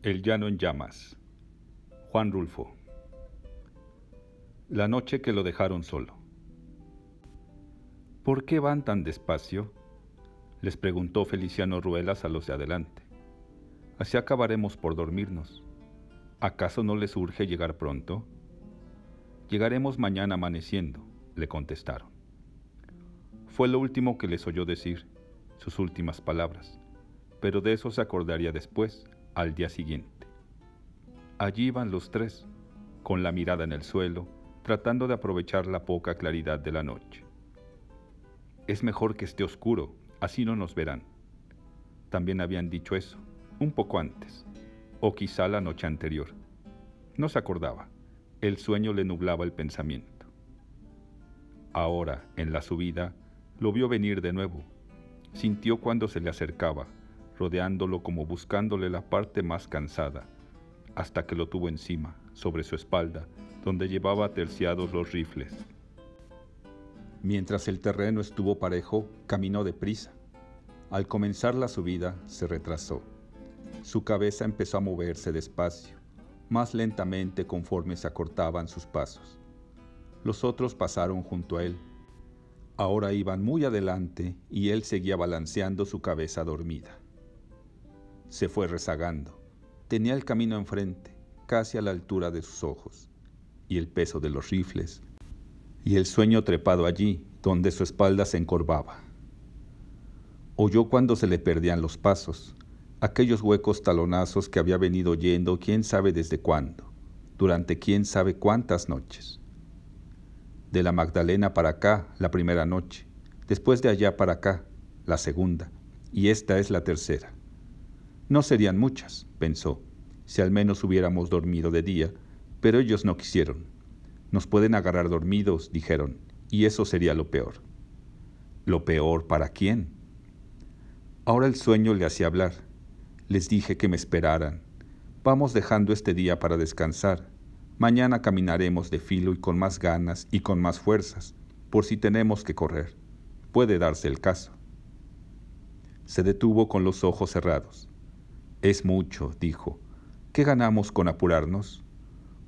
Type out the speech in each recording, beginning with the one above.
El llano en llamas. Juan Rulfo. La noche que lo dejaron solo. ¿Por qué van tan despacio? les preguntó Feliciano Ruelas a los de adelante. Así acabaremos por dormirnos. ¿Acaso no les urge llegar pronto? Llegaremos mañana amaneciendo, le contestaron. Fue lo último que les oyó decir, sus últimas palabras, pero de eso se acordaría después, al día siguiente. Allí iban los tres, con la mirada en el suelo, tratando de aprovechar la poca claridad de la noche. Es mejor que esté oscuro, así no nos verán. También habían dicho eso, un poco antes, o quizá la noche anterior. No se acordaba, el sueño le nublaba el pensamiento. Ahora, en la subida, lo vio venir de nuevo. Sintió cuando se le acercaba, rodeándolo como buscándole la parte más cansada, hasta que lo tuvo encima, sobre su espalda, donde llevaba terciados los rifles. Mientras el terreno estuvo parejo, caminó deprisa. Al comenzar la subida, se retrasó. Su cabeza empezó a moverse despacio, más lentamente conforme se acortaban sus pasos. Los otros pasaron junto a él, Ahora iban muy adelante y él seguía balanceando su cabeza dormida. Se fue rezagando. Tenía el camino enfrente, casi a la altura de sus ojos, y el peso de los rifles, y el sueño trepado allí, donde su espalda se encorvaba. Oyó cuando se le perdían los pasos, aquellos huecos talonazos que había venido oyendo quién sabe desde cuándo, durante quién sabe cuántas noches de la Magdalena para acá la primera noche, después de allá para acá la segunda, y esta es la tercera. No serían muchas, pensó, si al menos hubiéramos dormido de día, pero ellos no quisieron. Nos pueden agarrar dormidos, dijeron, y eso sería lo peor. ¿Lo peor para quién? Ahora el sueño le hacía hablar. Les dije que me esperaran. Vamos dejando este día para descansar Mañana caminaremos de filo y con más ganas y con más fuerzas, por si tenemos que correr. Puede darse el caso. Se detuvo con los ojos cerrados. Es mucho, dijo. ¿Qué ganamos con apurarnos?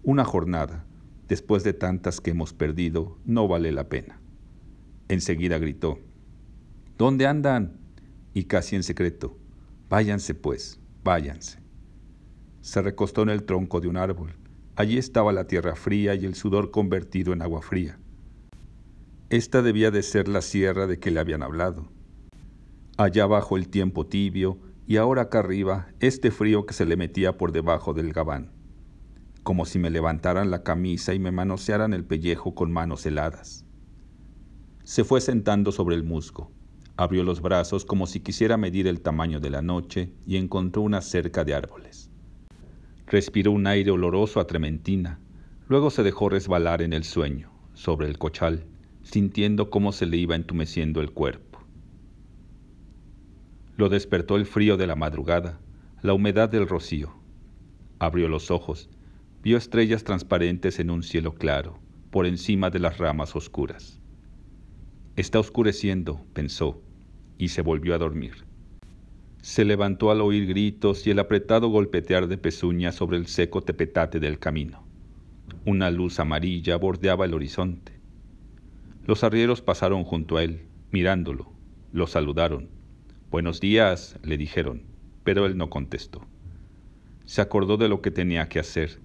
Una jornada, después de tantas que hemos perdido, no vale la pena. Enseguida gritó. ¿Dónde andan? Y casi en secreto. Váyanse pues, váyanse. Se recostó en el tronco de un árbol Allí estaba la tierra fría y el sudor convertido en agua fría. Esta debía de ser la sierra de que le habían hablado. Allá abajo el tiempo tibio y ahora acá arriba este frío que se le metía por debajo del gabán, como si me levantaran la camisa y me manosearan el pellejo con manos heladas. Se fue sentando sobre el musgo, abrió los brazos como si quisiera medir el tamaño de la noche y encontró una cerca de árboles. Respiró un aire oloroso a trementina. Luego se dejó resbalar en el sueño, sobre el cochal, sintiendo cómo se le iba entumeciendo el cuerpo. Lo despertó el frío de la madrugada, la humedad del rocío. Abrió los ojos, vio estrellas transparentes en un cielo claro, por encima de las ramas oscuras. Está oscureciendo, pensó, y se volvió a dormir. Se levantó al oír gritos y el apretado golpetear de pezuñas sobre el seco tepetate del camino. Una luz amarilla bordeaba el horizonte. Los arrieros pasaron junto a él, mirándolo. Lo saludaron. Buenos días, le dijeron, pero él no contestó. Se acordó de lo que tenía que hacer.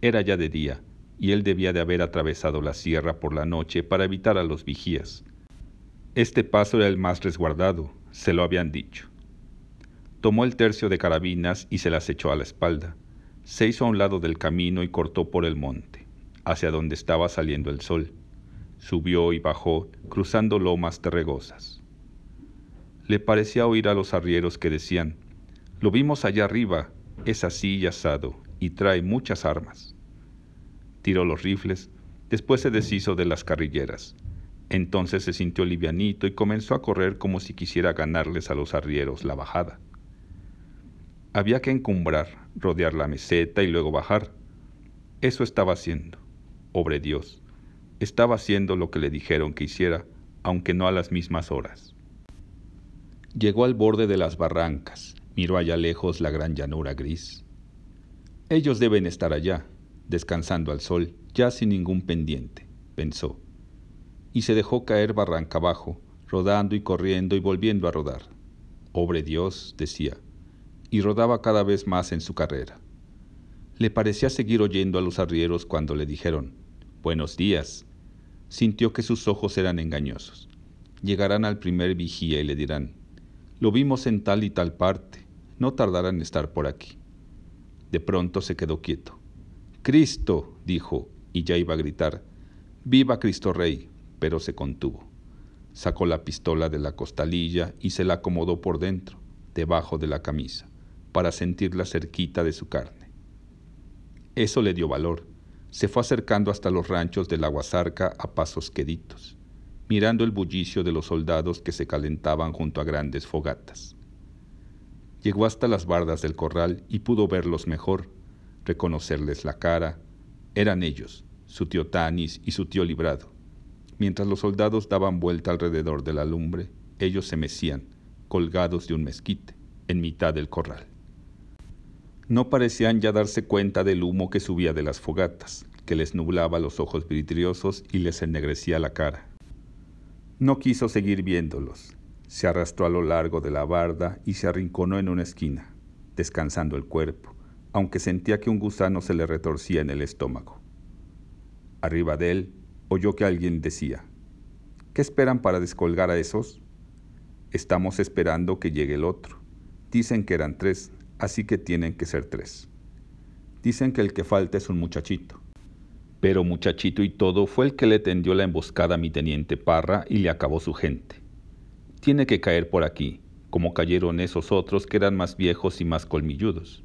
Era ya de día, y él debía de haber atravesado la sierra por la noche para evitar a los vigías. Este paso era el más resguardado, se lo habían dicho. Tomó el tercio de carabinas y se las echó a la espalda. Se hizo a un lado del camino y cortó por el monte, hacia donde estaba saliendo el sol. Subió y bajó, cruzando lomas terregosas. Le parecía oír a los arrieros que decían, lo vimos allá arriba, es así y asado, y trae muchas armas. Tiró los rifles, después se deshizo de las carrilleras. Entonces se sintió livianito y comenzó a correr como si quisiera ganarles a los arrieros la bajada. Había que encumbrar, rodear la meseta y luego bajar. Eso estaba haciendo. Obre Dios. Estaba haciendo lo que le dijeron que hiciera, aunque no a las mismas horas. Llegó al borde de las barrancas, miró allá lejos la gran llanura gris. Ellos deben estar allá, descansando al sol, ya sin ningún pendiente, pensó. Y se dejó caer barranca abajo, rodando y corriendo y volviendo a rodar. Obre Dios, decía, y rodaba cada vez más en su carrera. Le parecía seguir oyendo a los arrieros cuando le dijeron, Buenos días. Sintió que sus ojos eran engañosos. Llegarán al primer vigía y le dirán, Lo vimos en tal y tal parte, no tardarán en estar por aquí. De pronto se quedó quieto. Cristo, dijo, y ya iba a gritar, Viva Cristo Rey, pero se contuvo. Sacó la pistola de la costalilla y se la acomodó por dentro, debajo de la camisa, para sentirla cerquita de su carne. Eso le dio valor. Se fue acercando hasta los ranchos de la a pasos queditos, mirando el bullicio de los soldados que se calentaban junto a grandes fogatas. Llegó hasta las bardas del corral y pudo verlos mejor, reconocerles la cara. Eran ellos, su tío Tanis y su tío Librado. Mientras los soldados daban vuelta alrededor de la lumbre, ellos se mecían, colgados de un mezquite, en mitad del corral. No parecían ya darse cuenta del humo que subía de las fogatas, que les nublaba los ojos vidriosos y les ennegrecía la cara. No quiso seguir viéndolos. Se arrastró a lo largo de la barda y se arrinconó en una esquina, descansando el cuerpo, aunque sentía que un gusano se le retorcía en el estómago. Arriba de él oyó que alguien decía, ¿Qué esperan para descolgar a esos? Estamos esperando que llegue el otro. Dicen que eran tres, así que tienen que ser tres. Dicen que el que falta es un muchachito. Pero muchachito y todo fue el que le tendió la emboscada a mi teniente Parra y le acabó su gente. Tiene que caer por aquí, como cayeron esos otros que eran más viejos y más colmilludos.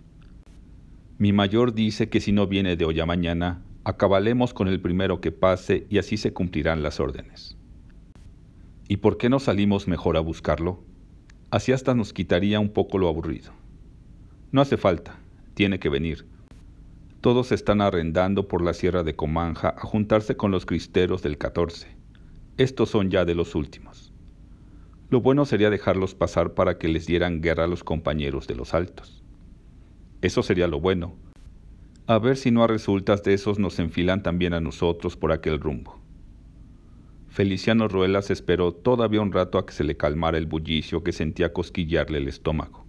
Mi mayor dice que si no viene de hoy a mañana, acabalemos con el primero que pase y así se cumplirán las órdenes. ¿Y por qué no salimos mejor a buscarlo? Así hasta nos quitaría un poco lo aburrido. No hace falta, tiene que venir. Todos están arrendando por la sierra de Comanja a juntarse con los cristeros del 14. Estos son ya de los últimos. Lo bueno sería dejarlos pasar para que les dieran guerra a los compañeros de los altos. Eso sería lo bueno. A ver si no a resultas de esos nos enfilan también a nosotros por aquel rumbo. Feliciano Ruelas esperó todavía un rato a que se le calmara el bullicio que sentía cosquillarle el estómago.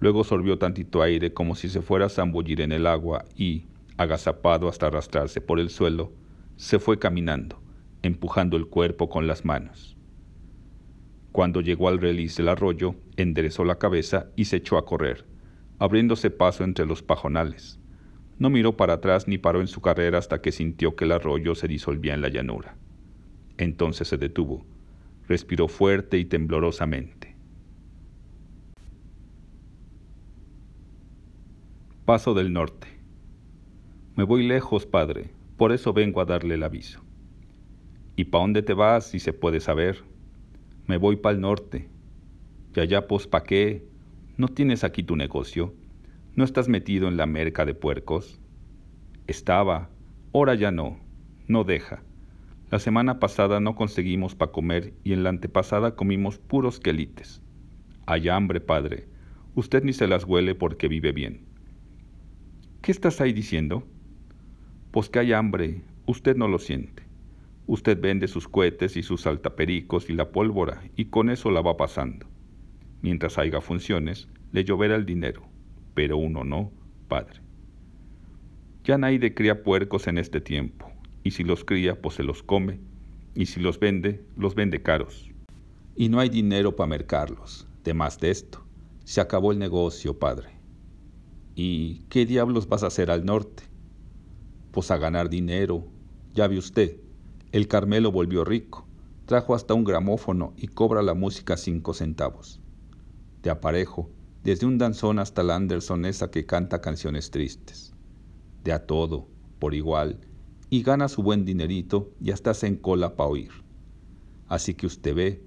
Luego sorbió tantito aire como si se fuera a zambullir en el agua y, agazapado hasta arrastrarse por el suelo, se fue caminando, empujando el cuerpo con las manos. Cuando llegó al reliz del arroyo, enderezó la cabeza y se echó a correr, abriéndose paso entre los pajonales. No miró para atrás ni paró en su carrera hasta que sintió que el arroyo se disolvía en la llanura. Entonces se detuvo, respiró fuerte y temblorosamente. Paso del Norte. Me voy lejos, padre, por eso vengo a darle el aviso. ¿Y pa' dónde te vas, si se puede saber? Me voy pa' el norte. Y allá, pues, ¿pa' qué? ¿No tienes aquí tu negocio? ¿No estás metido en la merca de puercos? Estaba, ahora ya no, no deja. La semana pasada no conseguimos pa' comer y en la antepasada comimos puros quelites. Hay hambre, padre. Usted ni se las huele porque vive bien. ¿Qué estás ahí diciendo? Pues que hay hambre, usted no lo siente. Usted vende sus cohetes y sus saltapericos y la pólvora y con eso la va pasando. Mientras haya funciones, le lloverá el dinero, pero uno no, padre. Ya nadie cría puercos en este tiempo, y si los cría, pues se los come, y si los vende, los vende caros. Y no hay dinero para mercarlos, de más de esto. Se acabó el negocio, padre. ¿Y qué diablos vas a hacer al norte? Pues a ganar dinero. Ya ve usted, el Carmelo volvió rico. Trajo hasta un gramófono y cobra la música cinco centavos. De aparejo, desde un danzón hasta la Anderson esa que canta canciones tristes. De a todo, por igual, y gana su buen dinerito y hasta se encola para oír. Así que usted ve,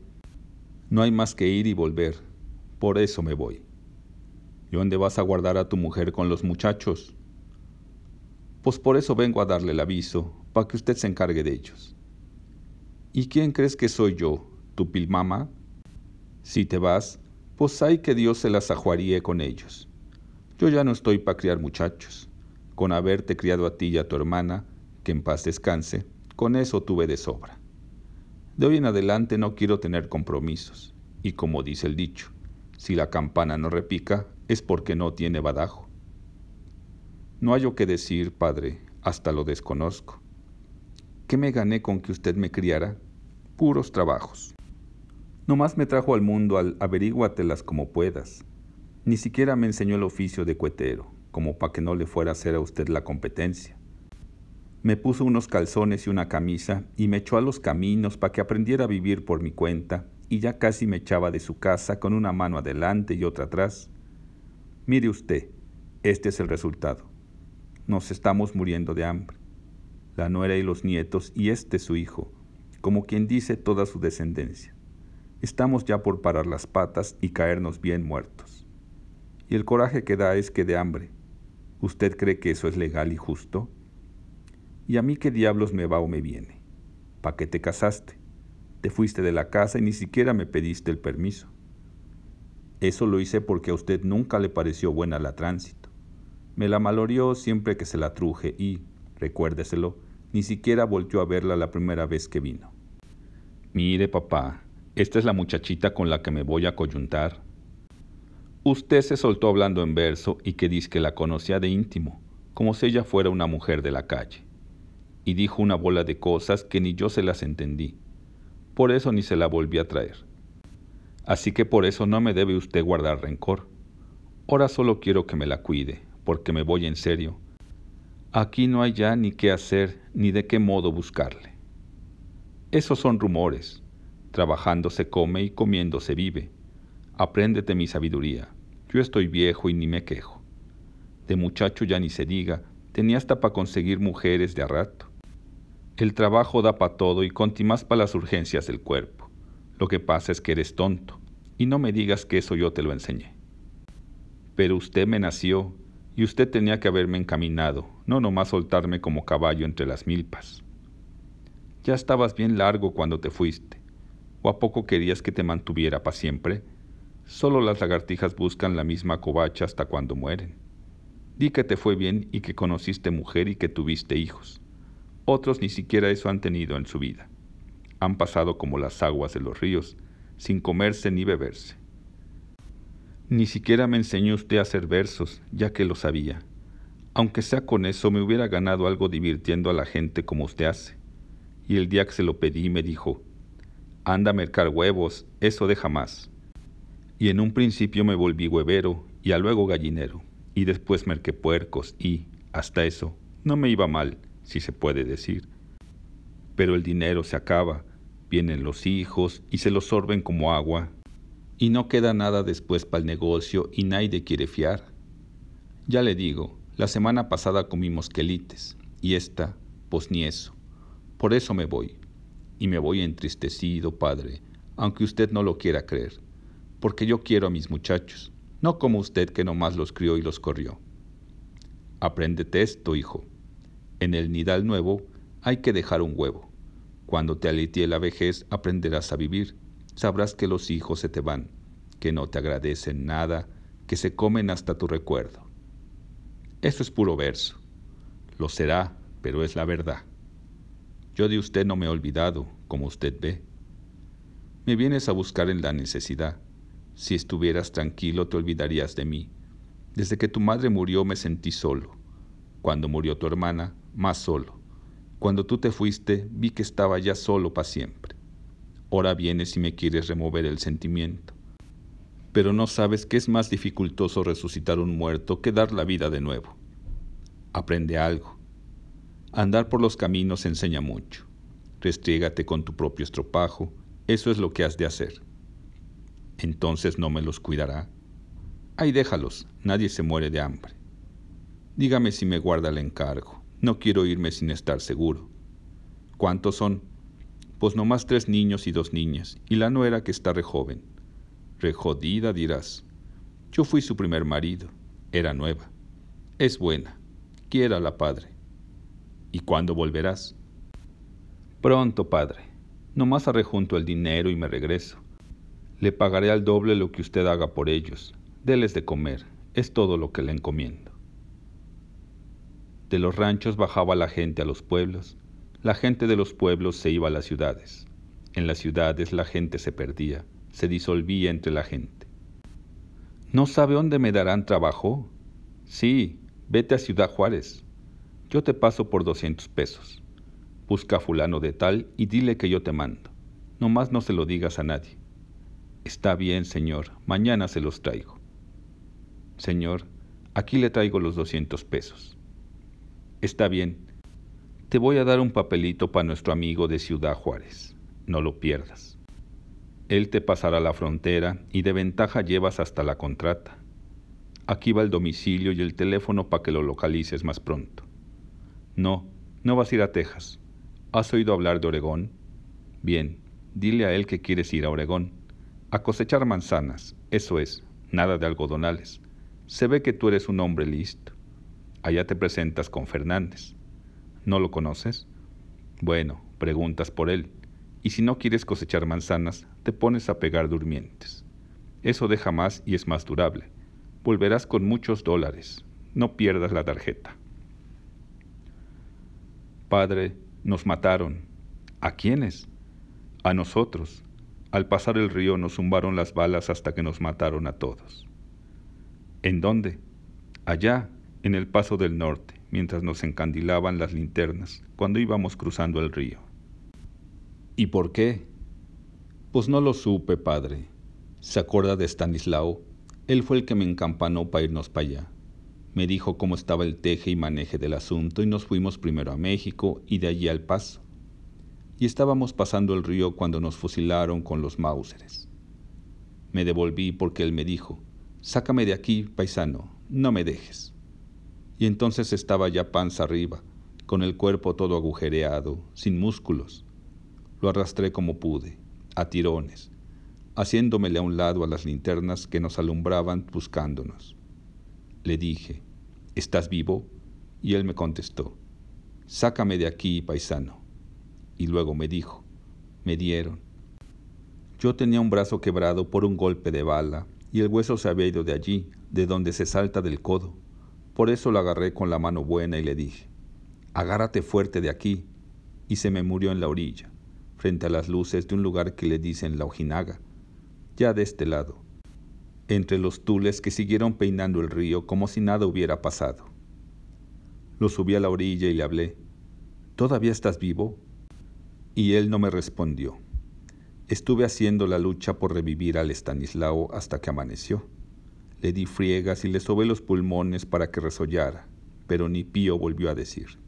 no hay más que ir y volver. Por eso me voy. ¿Y dónde vas a guardar a tu mujer con los muchachos? Pues por eso vengo a darle el aviso, para que usted se encargue de ellos. ¿Y quién crees que soy yo, tu pilmama? Si te vas, pues hay que Dios se las ajuaríe con ellos. Yo ya no estoy para criar muchachos. Con haberte criado a ti y a tu hermana, que en paz descanse, con eso tuve de sobra. De hoy en adelante no quiero tener compromisos, y como dice el dicho, si la campana no repica es porque no tiene badajo. No hallo que decir, padre, hasta lo desconozco. ¿Qué me gané con que usted me criara? Puros trabajos. Nomás me trajo al mundo al averíguatelas como puedas. Ni siquiera me enseñó el oficio de cuetero, como para que no le fuera a hacer a usted la competencia. Me puso unos calzones y una camisa y me echó a los caminos para que aprendiera a vivir por mi cuenta y ya casi me echaba de su casa con una mano adelante y otra atrás. Mire usted, este es el resultado. Nos estamos muriendo de hambre. La nuera y los nietos y este su hijo, como quien dice toda su descendencia. Estamos ya por parar las patas y caernos bien muertos. Y el coraje que da es que de hambre. ¿Usted cree que eso es legal y justo? ¿Y a mí qué diablos me va o me viene? ¿Pa' qué te casaste? Te fuiste de la casa y ni siquiera me pediste el permiso. Eso lo hice porque a usted nunca le pareció buena la tránsito. Me la malorió siempre que se la truje y, recuérdeselo, ni siquiera volvió a verla la primera vez que vino. Mire, papá, esta es la muchachita con la que me voy a coyuntar. Usted se soltó hablando en verso y que dice que la conocía de íntimo, como si ella fuera una mujer de la calle y dijo una bola de cosas que ni yo se las entendí. Por eso ni se la volví a traer. Así que por eso no me debe usted guardar rencor. Ahora solo quiero que me la cuide, porque me voy en serio. Aquí no hay ya ni qué hacer ni de qué modo buscarle. Esos son rumores. Trabajando se come y comiendo se vive. Apréndete mi sabiduría. Yo estoy viejo y ni me quejo. De muchacho ya ni se diga, tenía hasta para conseguir mujeres de a rato. El trabajo da para todo y conti más para las urgencias del cuerpo. Lo que pasa es que eres tonto, y no me digas que eso yo te lo enseñé. Pero usted me nació, y usted tenía que haberme encaminado, no nomás soltarme como caballo entre las milpas. Ya estabas bien largo cuando te fuiste, o a poco querías que te mantuviera para siempre. Solo las lagartijas buscan la misma covacha hasta cuando mueren. Di que te fue bien y que conociste mujer y que tuviste hijos. Otros ni siquiera eso han tenido en su vida. Han pasado como las aguas de los ríos, sin comerse ni beberse. Ni siquiera me enseñó usted a hacer versos, ya que lo sabía. Aunque sea con eso, me hubiera ganado algo divirtiendo a la gente como usted hace. Y el día que se lo pedí me dijo, anda a mercar huevos, eso deja más. Y en un principio me volví huevero y a luego gallinero, y después merqué puercos y, hasta eso, no me iba mal si se puede decir. Pero el dinero se acaba, vienen los hijos y se los sorben como agua, y no queda nada después para el negocio y nadie quiere fiar. Ya le digo, la semana pasada comimos quelites, y esta, pues ni eso. Por eso me voy. Y me voy entristecido, padre, aunque usted no lo quiera creer, porque yo quiero a mis muchachos, no como usted que nomás los crió y los corrió. Apréndete esto, hijo. En el nidal nuevo hay que dejar un huevo. Cuando te alitee la vejez aprenderás a vivir. Sabrás que los hijos se te van, que no te agradecen nada, que se comen hasta tu recuerdo. Eso es puro verso. Lo será, pero es la verdad. Yo de usted no me he olvidado, como usted ve. Me vienes a buscar en la necesidad. Si estuvieras tranquilo te olvidarías de mí. Desde que tu madre murió me sentí solo. Cuando murió tu hermana, más solo. Cuando tú te fuiste, vi que estaba ya solo para siempre. Ahora vienes y me quieres remover el sentimiento. Pero no sabes que es más dificultoso resucitar un muerto que dar la vida de nuevo. Aprende algo. Andar por los caminos enseña mucho. Restriégate con tu propio estropajo, eso es lo que has de hacer. Entonces no me los cuidará. Ahí déjalos, nadie se muere de hambre. Dígame si me guarda el encargo. No quiero irme sin estar seguro. ¿Cuántos son? Pues nomás tres niños y dos niñas, y la nuera que está re joven. Re jodida dirás. Yo fui su primer marido. Era nueva. Es buena. Quiera la padre. ¿Y cuándo volverás? Pronto, padre. Nomás arrejunto el dinero y me regreso. Le pagaré al doble lo que usted haga por ellos. Deles de comer, es todo lo que le encomiendo. De los ranchos bajaba la gente a los pueblos, la gente de los pueblos se iba a las ciudades. En las ciudades la gente se perdía, se disolvía entre la gente. ¿No sabe dónde me darán trabajo? Sí, vete a Ciudad Juárez. Yo te paso por doscientos pesos. Busca a fulano de tal y dile que yo te mando. Nomás no se lo digas a nadie. Está bien, señor, mañana se los traigo. Señor, aquí le traigo los doscientos pesos. Está bien, te voy a dar un papelito para nuestro amigo de Ciudad Juárez. No lo pierdas. Él te pasará la frontera y de ventaja llevas hasta la contrata. Aquí va el domicilio y el teléfono para que lo localices más pronto. No, no vas a ir a Texas. ¿Has oído hablar de Oregón? Bien, dile a él que quieres ir a Oregón. A cosechar manzanas, eso es, nada de algodonales. Se ve que tú eres un hombre listo. Allá te presentas con Fernández. ¿No lo conoces? Bueno, preguntas por él y si no quieres cosechar manzanas, te pones a pegar durmientes. Eso deja más y es más durable. Volverás con muchos dólares. No pierdas la tarjeta. Padre, nos mataron. ¿A quiénes? A nosotros. Al pasar el río nos zumbaron las balas hasta que nos mataron a todos. ¿En dónde? Allá, en el paso del norte, mientras nos encandilaban las linternas, cuando íbamos cruzando el río. ¿Y por qué? Pues no lo supe, padre. ¿Se acuerda de Stanislao? Él fue el que me encampanó para irnos para allá. Me dijo cómo estaba el teje y maneje del asunto y nos fuimos primero a México y de allí al Paso. Y estábamos pasando el río cuando nos fusilaron con los Mauseres. Me devolví porque él me dijo, sácame de aquí, paisano, no me dejes. Y entonces estaba ya panza arriba, con el cuerpo todo agujereado, sin músculos, lo arrastré como pude, a tirones, haciéndomele a un lado a las linternas que nos alumbraban buscándonos. Le dije, ¿estás vivo? Y él me contestó, sácame de aquí, paisano. Y luego me dijo, me dieron. Yo tenía un brazo quebrado por un golpe de bala y el hueso se había ido de allí, de donde se salta del codo. Por eso lo agarré con la mano buena y le dije, agárrate fuerte de aquí. Y se me murió en la orilla frente a las luces de un lugar que le dicen la Ojinaga, ya de este lado, entre los tules que siguieron peinando el río como si nada hubiera pasado. Lo subí a la orilla y le hablé, ¿todavía estás vivo? Y él no me respondió. Estuve haciendo la lucha por revivir al Estanislao hasta que amaneció. Le di friegas y le sobé los pulmones para que resollara, pero ni pío volvió a decir.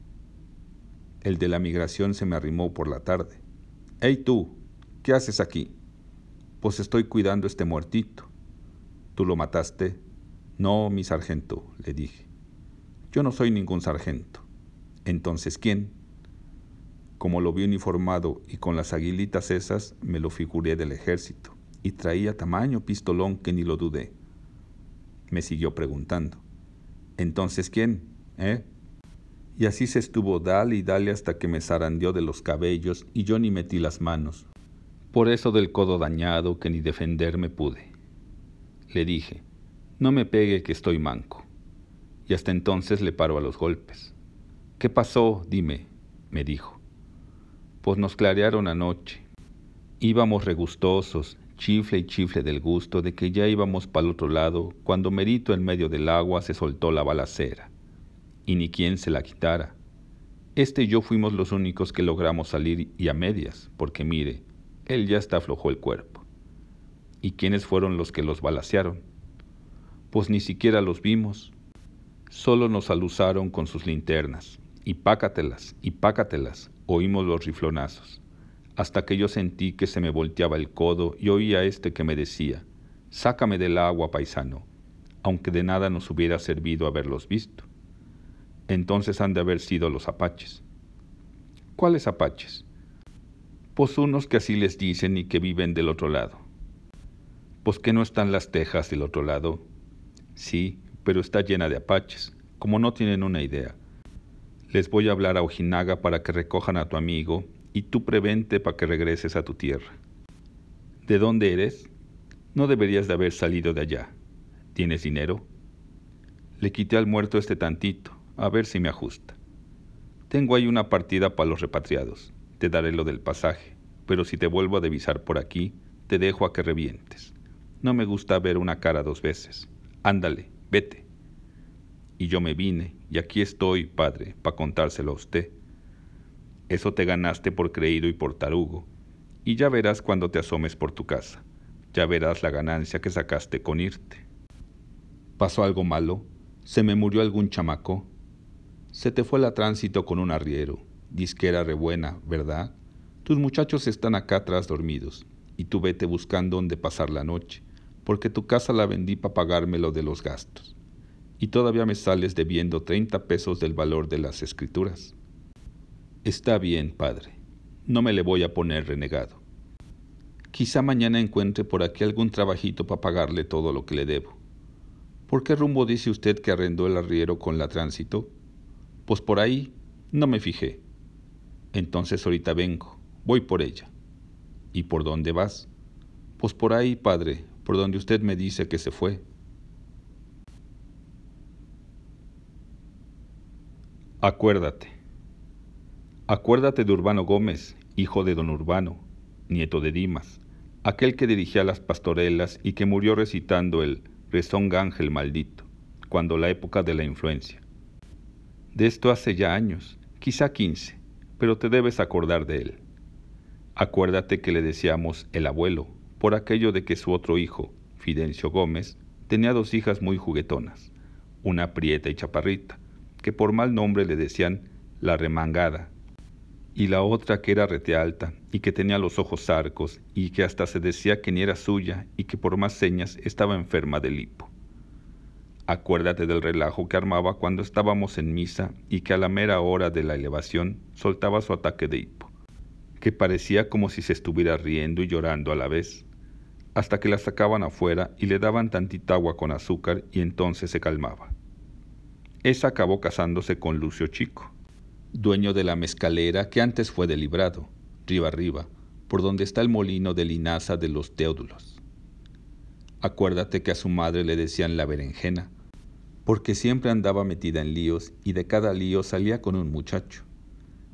El de la migración se me arrimó por la tarde. Hey tú, ¿qué haces aquí? Pues estoy cuidando este muertito. ¿Tú lo mataste? No, mi sargento, le dije. Yo no soy ningún sargento. Entonces, ¿quién? Como lo vi uniformado y con las aguilitas esas, me lo figuré del ejército, y traía tamaño pistolón que ni lo dudé. Me siguió preguntando. Entonces, ¿quién? ¿Eh? Y así se estuvo dale y dale hasta que me zarandeó de los cabellos y yo ni metí las manos. Por eso del codo dañado que ni defenderme pude. Le dije, no me pegue que estoy manco. Y hasta entonces le paro a los golpes. ¿Qué pasó? Dime, me dijo. Pues nos clarearon anoche. Íbamos regustosos, chifle y chifle del gusto de que ya íbamos para el otro lado, cuando merito en medio del agua se soltó la balacera y ni quien se la quitara. Este y yo fuimos los únicos que logramos salir y a medias, porque mire, él ya está aflojó el cuerpo. ¿Y quiénes fueron los que los balacearon? Pues ni siquiera los vimos. Solo nos alusaron con sus linternas, y pácatelas, y pácatelas, oímos los riflonazos, hasta que yo sentí que se me volteaba el codo y oí a este que me decía, sácame del agua, paisano, aunque de nada nos hubiera servido haberlos visto entonces han de haber sido los apaches. ¿Cuáles apaches? Pues unos que así les dicen y que viven del otro lado. Pues que no están las tejas del otro lado. Sí, pero está llena de apaches, como no tienen una idea. Les voy a hablar a Ojinaga para que recojan a tu amigo y tú prevente para que regreses a tu tierra. ¿De dónde eres? No deberías de haber salido de allá. ¿Tienes dinero? Le quité al muerto este tantito, a ver si me ajusta. Tengo ahí una partida para los repatriados. Te daré lo del pasaje, pero si te vuelvo a divisar por aquí, te dejo a que revientes. No me gusta ver una cara dos veces. Ándale, vete. Y yo me vine, y aquí estoy, padre, para contárselo a usted. Eso te ganaste por creído y por tarugo, y ya verás cuando te asomes por tu casa. Ya verás la ganancia que sacaste con irte. ¿Pasó algo malo? ¿Se me murió algún chamaco? Se te fue la tránsito con un arriero. Disquera rebuena, ¿verdad? Tus muchachos están acá atrás dormidos, y tú vete buscando dónde pasar la noche, porque tu casa la vendí para pagarme lo de los gastos. Y todavía me sales debiendo 30 pesos del valor de las escrituras. Está bien, padre. No me le voy a poner renegado. Quizá mañana encuentre por aquí algún trabajito para pagarle todo lo que le debo. ¿Por qué rumbo dice usted que arrendó el arriero con la tránsito? Pues por ahí no me fijé. Entonces ahorita vengo, voy por ella. ¿Y por dónde vas? Pues por ahí, padre, por donde usted me dice que se fue. Acuérdate. Acuérdate de Urbano Gómez, hijo de don Urbano, nieto de Dimas, aquel que dirigía las pastorelas y que murió recitando el Rezón Ángel maldito, cuando la época de la influencia. De esto hace ya años, quizá quince, pero te debes acordar de él. Acuérdate que le decíamos el abuelo, por aquello de que su otro hijo, Fidencio Gómez, tenía dos hijas muy juguetonas, una prieta y chaparrita, que por mal nombre le decían la remangada, y la otra que era rete alta y que tenía los ojos arcos y que hasta se decía que ni era suya y que por más señas estaba enferma de lipo. Acuérdate del relajo que armaba cuando estábamos en misa y que a la mera hora de la elevación soltaba su ataque de hipo, que parecía como si se estuviera riendo y llorando a la vez, hasta que la sacaban afuera y le daban tantita agua con azúcar y entonces se calmaba. Esa acabó casándose con Lucio Chico, dueño de la mezcalera que antes fue de Librado, riba arriba, por donde está el molino de linaza de los Teódulos. Acuérdate que a su madre le decían la berenjena, porque siempre andaba metida en líos y de cada lío salía con un muchacho.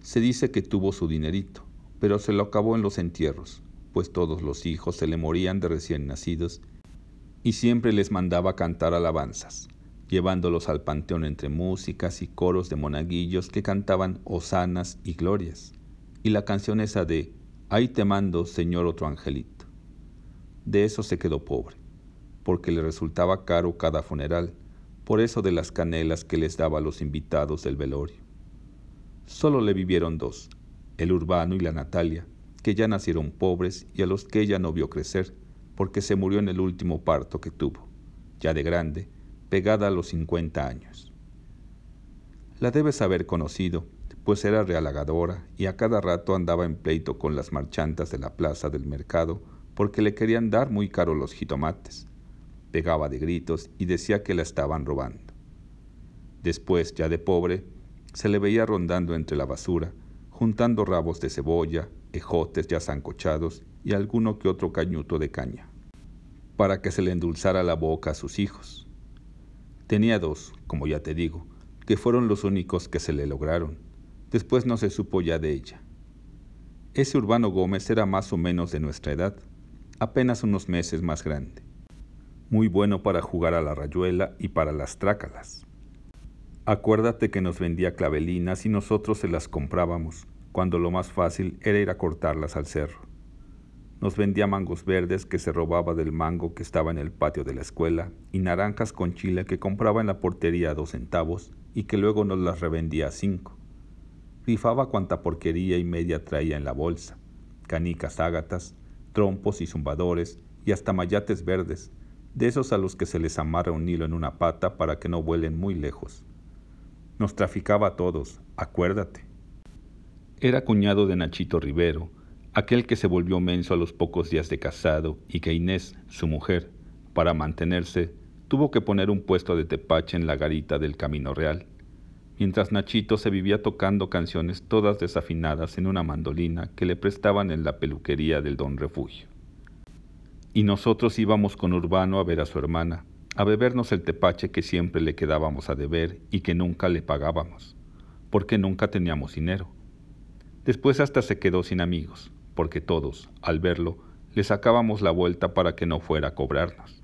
Se dice que tuvo su dinerito, pero se lo acabó en los entierros, pues todos los hijos se le morían de recién nacidos y siempre les mandaba cantar alabanzas llevándolos al panteón entre músicas y coros de monaguillos que cantaban hosanas y glorias, y la canción esa de Ahí te mando, Señor, otro angelito. De eso se quedó pobre, porque le resultaba caro cada funeral, por eso de las canelas que les daba a los invitados del velorio. Solo le vivieron dos, el urbano y la Natalia, que ya nacieron pobres y a los que ella no vio crecer, porque se murió en el último parto que tuvo, ya de grande, pegada a los 50 años. La debes haber conocido, pues era realagadora y a cada rato andaba en pleito con las marchantas de la plaza del mercado porque le querían dar muy caro los jitomates. Pegaba de gritos y decía que la estaban robando. Después, ya de pobre, se le veía rondando entre la basura, juntando rabos de cebolla, ejotes ya zancochados y alguno que otro cañuto de caña, para que se le endulzara la boca a sus hijos. Tenía dos, como ya te digo, que fueron los únicos que se le lograron. Después no se supo ya de ella. Ese Urbano Gómez era más o menos de nuestra edad, apenas unos meses más grande. Muy bueno para jugar a la rayuela y para las trácalas. Acuérdate que nos vendía clavelinas y nosotros se las comprábamos, cuando lo más fácil era ir a cortarlas al cerro. Nos vendía mangos verdes que se robaba del mango que estaba en el patio de la escuela y naranjas con chile que compraba en la portería a dos centavos y que luego nos las revendía a cinco. Rifaba cuanta porquería y media traía en la bolsa, canicas ágatas, trompos y zumbadores y hasta mayates verdes, de esos a los que se les amarra un hilo en una pata para que no vuelen muy lejos. Nos traficaba a todos, acuérdate. Era cuñado de Nachito Rivero, aquel que se volvió menso a los pocos días de casado y que Inés, su mujer, para mantenerse, tuvo que poner un puesto de tepache en la garita del Camino Real, mientras Nachito se vivía tocando canciones todas desafinadas en una mandolina que le prestaban en la peluquería del Don Refugio. Y nosotros íbamos con Urbano a ver a su hermana, a bebernos el tepache que siempre le quedábamos a deber y que nunca le pagábamos, porque nunca teníamos dinero. Después hasta se quedó sin amigos, porque todos, al verlo, le sacábamos la vuelta para que no fuera a cobrarnos.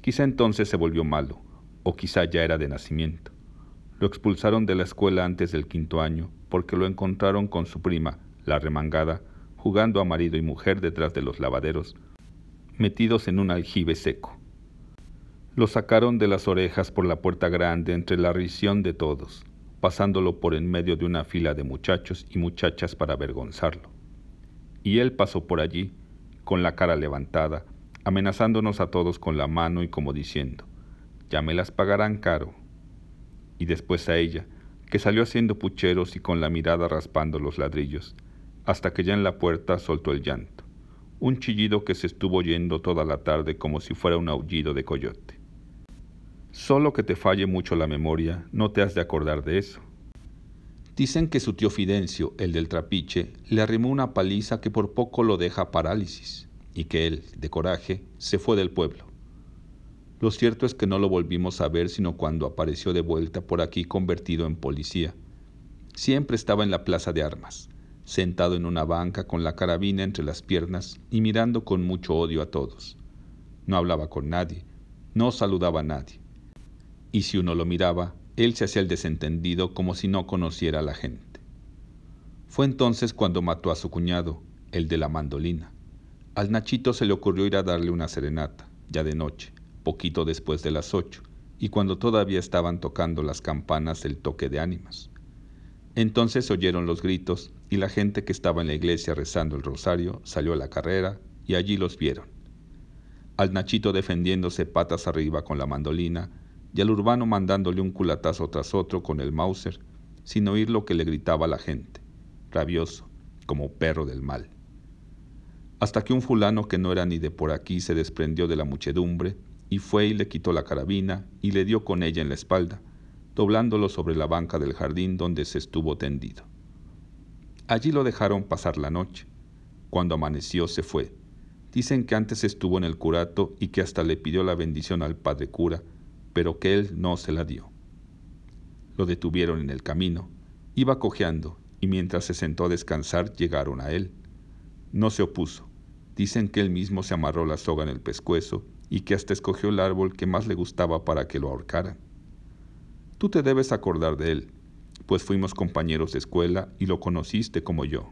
Quizá entonces se volvió malo, o quizá ya era de nacimiento. Lo expulsaron de la escuela antes del quinto año porque lo encontraron con su prima, la remangada, jugando a marido y mujer detrás de los lavaderos, metidos en un aljibe seco. Lo sacaron de las orejas por la puerta grande entre la risión de todos, pasándolo por en medio de una fila de muchachos y muchachas para avergonzarlo. Y él pasó por allí, con la cara levantada, amenazándonos a todos con la mano y como diciendo, ya me las pagarán caro. Y después a ella, que salió haciendo pucheros y con la mirada raspando los ladrillos, hasta que ya en la puerta soltó el llanto, un chillido que se estuvo oyendo toda la tarde como si fuera un aullido de coyote. Solo que te falle mucho la memoria, no te has de acordar de eso. Dicen que su tío Fidencio, el del trapiche, le arrimó una paliza que por poco lo deja parálisis, y que él, de coraje, se fue del pueblo. Lo cierto es que no lo volvimos a ver sino cuando apareció de vuelta por aquí convertido en policía. Siempre estaba en la plaza de armas, sentado en una banca con la carabina entre las piernas y mirando con mucho odio a todos. No hablaba con nadie, no saludaba a nadie y si uno lo miraba, él se hacía el desentendido como si no conociera a la gente. Fue entonces cuando mató a su cuñado, el de la mandolina. Al Nachito se le ocurrió ir a darle una serenata, ya de noche, poquito después de las ocho, y cuando todavía estaban tocando las campanas del toque de ánimas. Entonces oyeron los gritos y la gente que estaba en la iglesia rezando el rosario salió a la carrera y allí los vieron. Al Nachito defendiéndose patas arriba con la mandolina y al urbano mandándole un culatazo tras otro con el Mauser, sin oír lo que le gritaba la gente, rabioso, como perro del mal. Hasta que un fulano que no era ni de por aquí se desprendió de la muchedumbre y fue y le quitó la carabina y le dio con ella en la espalda, doblándolo sobre la banca del jardín donde se estuvo tendido. Allí lo dejaron pasar la noche. Cuando amaneció se fue. Dicen que antes estuvo en el curato y que hasta le pidió la bendición al padre cura pero que él no se la dio. Lo detuvieron en el camino, iba cojeando, y mientras se sentó a descansar llegaron a él. No se opuso. Dicen que él mismo se amarró la soga en el pescuezo y que hasta escogió el árbol que más le gustaba para que lo ahorcaran. Tú te debes acordar de él, pues fuimos compañeros de escuela y lo conociste como yo.